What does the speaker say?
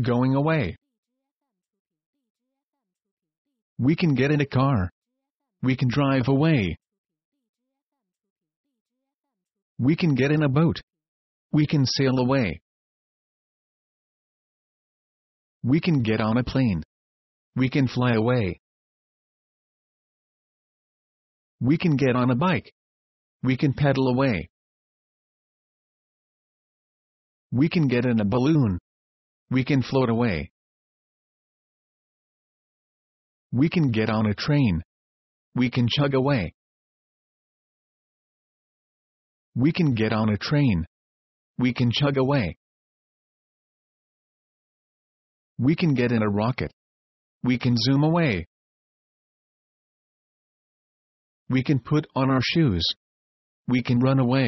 going away. We can get in a car. We can drive away. We can get in a boat. We can sail away. We can get on a plane. We can fly away. We can get on a bike. We can pedal away. We can get in a balloon. We can float away. We can get on a train. We can chug away. We can get on a train. We can chug away. We can get in a rocket. We can zoom away. We can put on our shoes. We can run away.